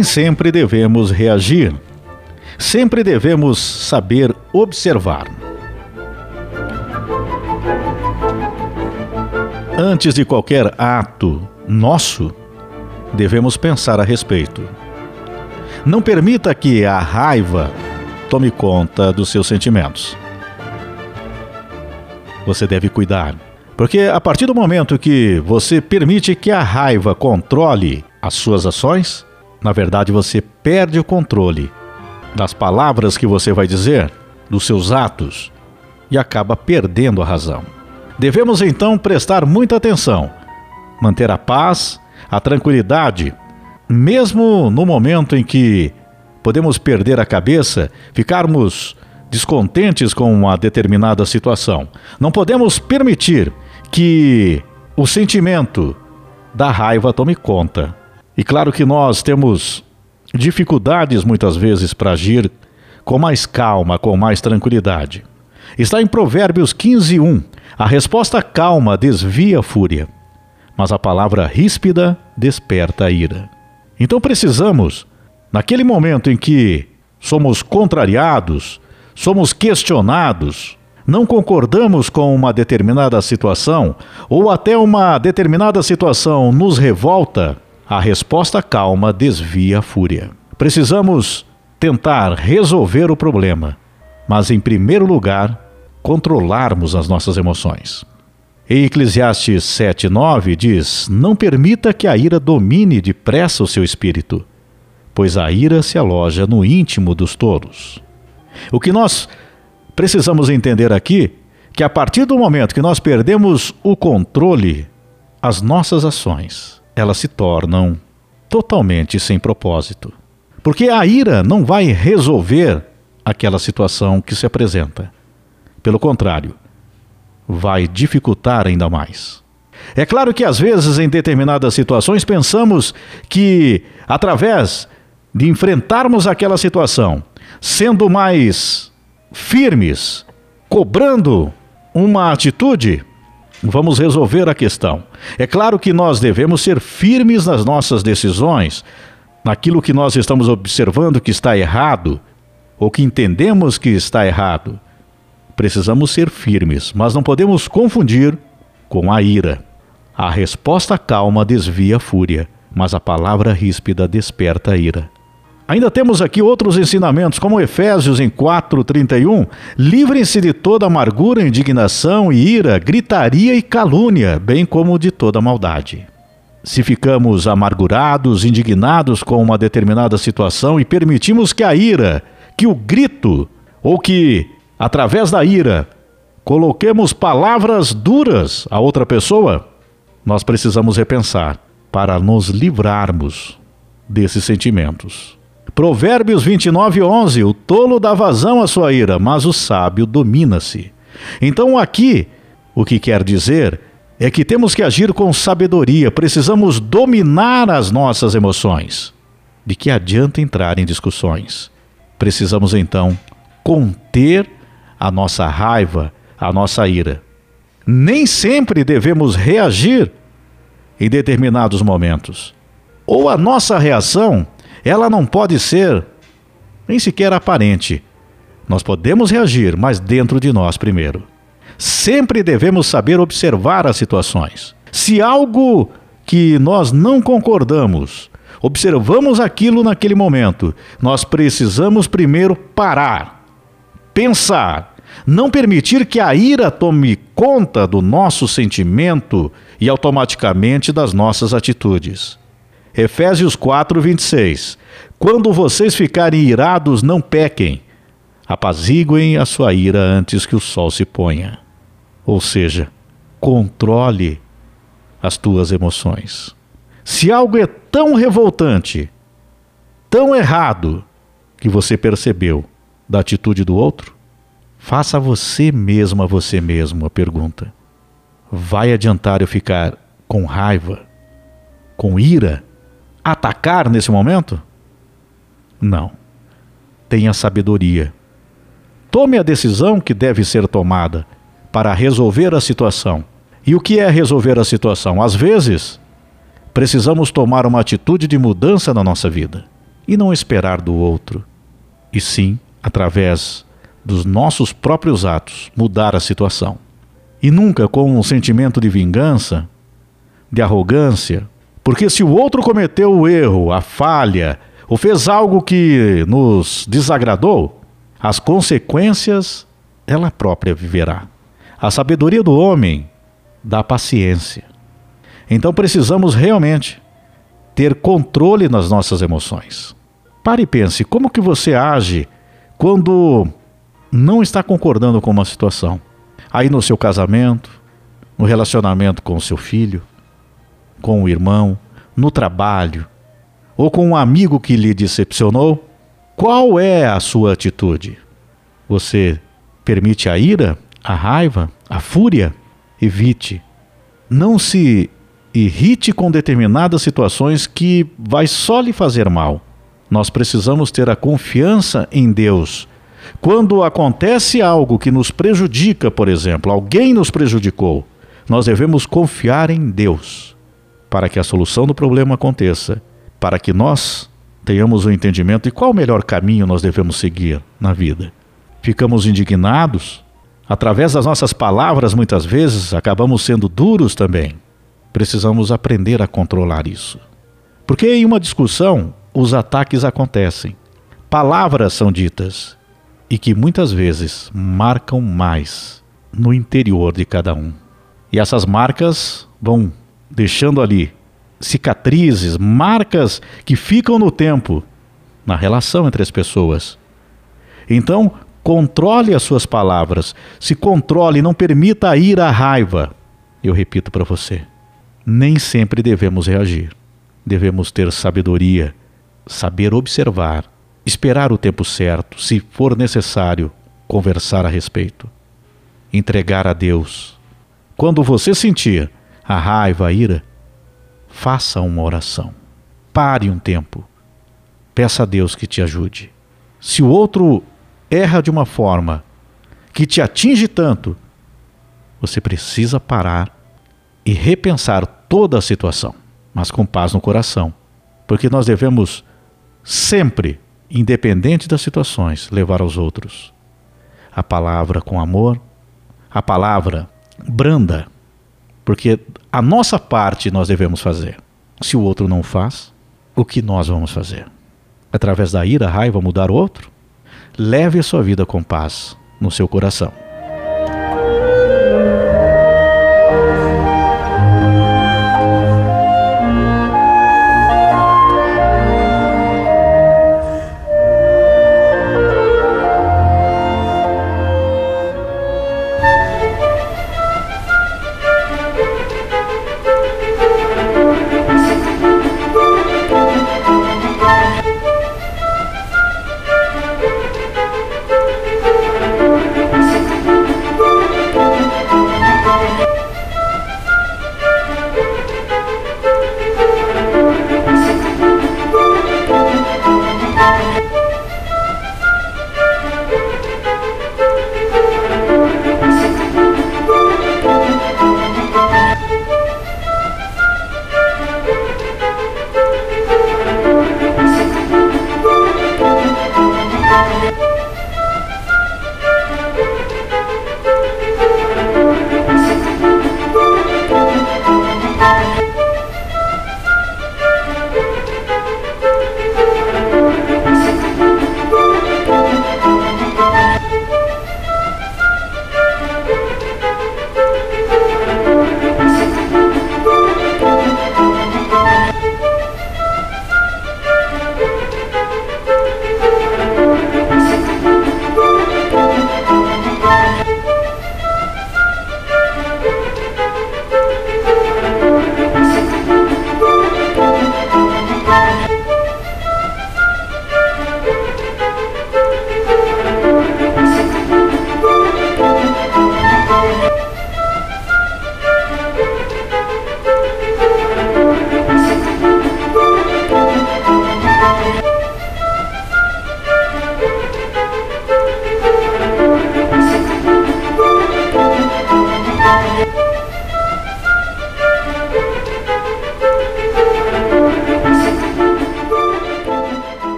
Nem sempre devemos reagir. Sempre devemos saber observar. Antes de qualquer ato nosso, devemos pensar a respeito. Não permita que a raiva tome conta dos seus sentimentos. Você deve cuidar, porque a partir do momento que você permite que a raiva controle as suas ações, na verdade você perde o controle das palavras que você vai dizer, dos seus atos e acaba perdendo a razão. Devemos então prestar muita atenção, manter a paz, a tranquilidade, mesmo no momento em que podemos perder a cabeça, ficarmos descontentes com uma determinada situação. Não podemos permitir que o sentimento da raiva tome conta. E claro que nós temos dificuldades muitas vezes para agir com mais calma, com mais tranquilidade. Está em Provérbios 15, 1. A resposta calma desvia a fúria, mas a palavra ríspida desperta a ira. Então precisamos, naquele momento em que somos contrariados, somos questionados, não concordamos com uma determinada situação ou até uma determinada situação nos revolta, a resposta calma desvia a fúria. Precisamos tentar resolver o problema, mas em primeiro lugar, controlarmos as nossas emoções. Em Eclesiastes 7:9 diz: Não permita que a ira domine depressa o seu espírito, pois a ira se aloja no íntimo dos tolos. O que nós precisamos entender aqui que a partir do momento que nós perdemos o controle, as nossas ações, elas se tornam totalmente sem propósito. Porque a ira não vai resolver aquela situação que se apresenta. Pelo contrário, vai dificultar ainda mais. É claro que às vezes, em determinadas situações, pensamos que, através de enfrentarmos aquela situação, sendo mais firmes, cobrando uma atitude, vamos resolver a questão. É claro que nós devemos ser firmes nas nossas decisões, naquilo que nós estamos observando que está errado, ou que entendemos que está errado. Precisamos ser firmes, mas não podemos confundir com a ira. A resposta calma desvia a fúria, mas a palavra ríspida desperta a ira. Ainda temos aqui outros ensinamentos, como Efésios em 4:31, livrem-se de toda amargura, indignação e ira, gritaria e calúnia, bem como de toda maldade. Se ficamos amargurados, indignados com uma determinada situação e permitimos que a ira, que o grito ou que através da ira, coloquemos palavras duras a outra pessoa, nós precisamos repensar para nos livrarmos desses sentimentos. Provérbios 29, 11: O tolo dá vazão à sua ira, mas o sábio domina-se. Então, aqui, o que quer dizer é que temos que agir com sabedoria, precisamos dominar as nossas emoções. De que adianta entrar em discussões? Precisamos então conter a nossa raiva, a nossa ira. Nem sempre devemos reagir em determinados momentos. Ou a nossa reação, ela não pode ser nem sequer aparente. Nós podemos reagir, mas dentro de nós primeiro. Sempre devemos saber observar as situações. Se algo que nós não concordamos, observamos aquilo naquele momento, nós precisamos primeiro parar, pensar não permitir que a ira tome conta do nosso sentimento e automaticamente das nossas atitudes. Efésios 4, 26. Quando vocês ficarem irados, não pequem. Apaziguem a sua ira antes que o sol se ponha. Ou seja, controle as tuas emoções. Se algo é tão revoltante, tão errado, que você percebeu da atitude do outro, Faça você mesmo a você mesmo a pergunta: vai adiantar eu ficar com raiva, com ira, atacar nesse momento? Não. Tenha sabedoria. Tome a decisão que deve ser tomada para resolver a situação. E o que é resolver a situação? Às vezes, precisamos tomar uma atitude de mudança na nossa vida. e não esperar do outro, e sim, através dos nossos próprios atos, mudar a situação. E nunca com um sentimento de vingança, de arrogância, porque se o outro cometeu o erro, a falha, ou fez algo que nos desagradou, as consequências ela própria viverá. A sabedoria do homem dá paciência. Então precisamos realmente ter controle nas nossas emoções. Pare e pense, como que você age quando não está concordando com uma situação? Aí no seu casamento, no relacionamento com o seu filho, com o irmão, no trabalho, ou com um amigo que lhe decepcionou, qual é a sua atitude? Você permite a ira, a raiva, a fúria? Evite. Não se irrite com determinadas situações que vai só lhe fazer mal. Nós precisamos ter a confiança em Deus. Quando acontece algo que nos prejudica, por exemplo, alguém nos prejudicou, nós devemos confiar em Deus para que a solução do problema aconteça, para que nós tenhamos o um entendimento de qual o melhor caminho nós devemos seguir na vida. Ficamos indignados, através das nossas palavras, muitas vezes acabamos sendo duros também. Precisamos aprender a controlar isso. Porque em uma discussão, os ataques acontecem. Palavras são ditas e que muitas vezes marcam mais no interior de cada um. E essas marcas vão deixando ali cicatrizes, marcas que ficam no tempo, na relação entre as pessoas. Então, controle as suas palavras, se controle, não permita ir à raiva. Eu repito para você, nem sempre devemos reagir. Devemos ter sabedoria saber observar, esperar o tempo certo, se for necessário, conversar a respeito. Entregar a Deus. Quando você sentir a raiva, a ira, faça uma oração. Pare um tempo. Peça a Deus que te ajude. Se o outro erra de uma forma que te atinge tanto, você precisa parar e repensar toda a situação, mas com paz no coração, porque nós devemos sempre, independente das situações, levar aos outros a palavra com amor, a palavra branda, porque a nossa parte nós devemos fazer. Se o outro não faz, o que nós vamos fazer? Através da ira, raiva, mudar o outro? Leve a sua vida com paz no seu coração.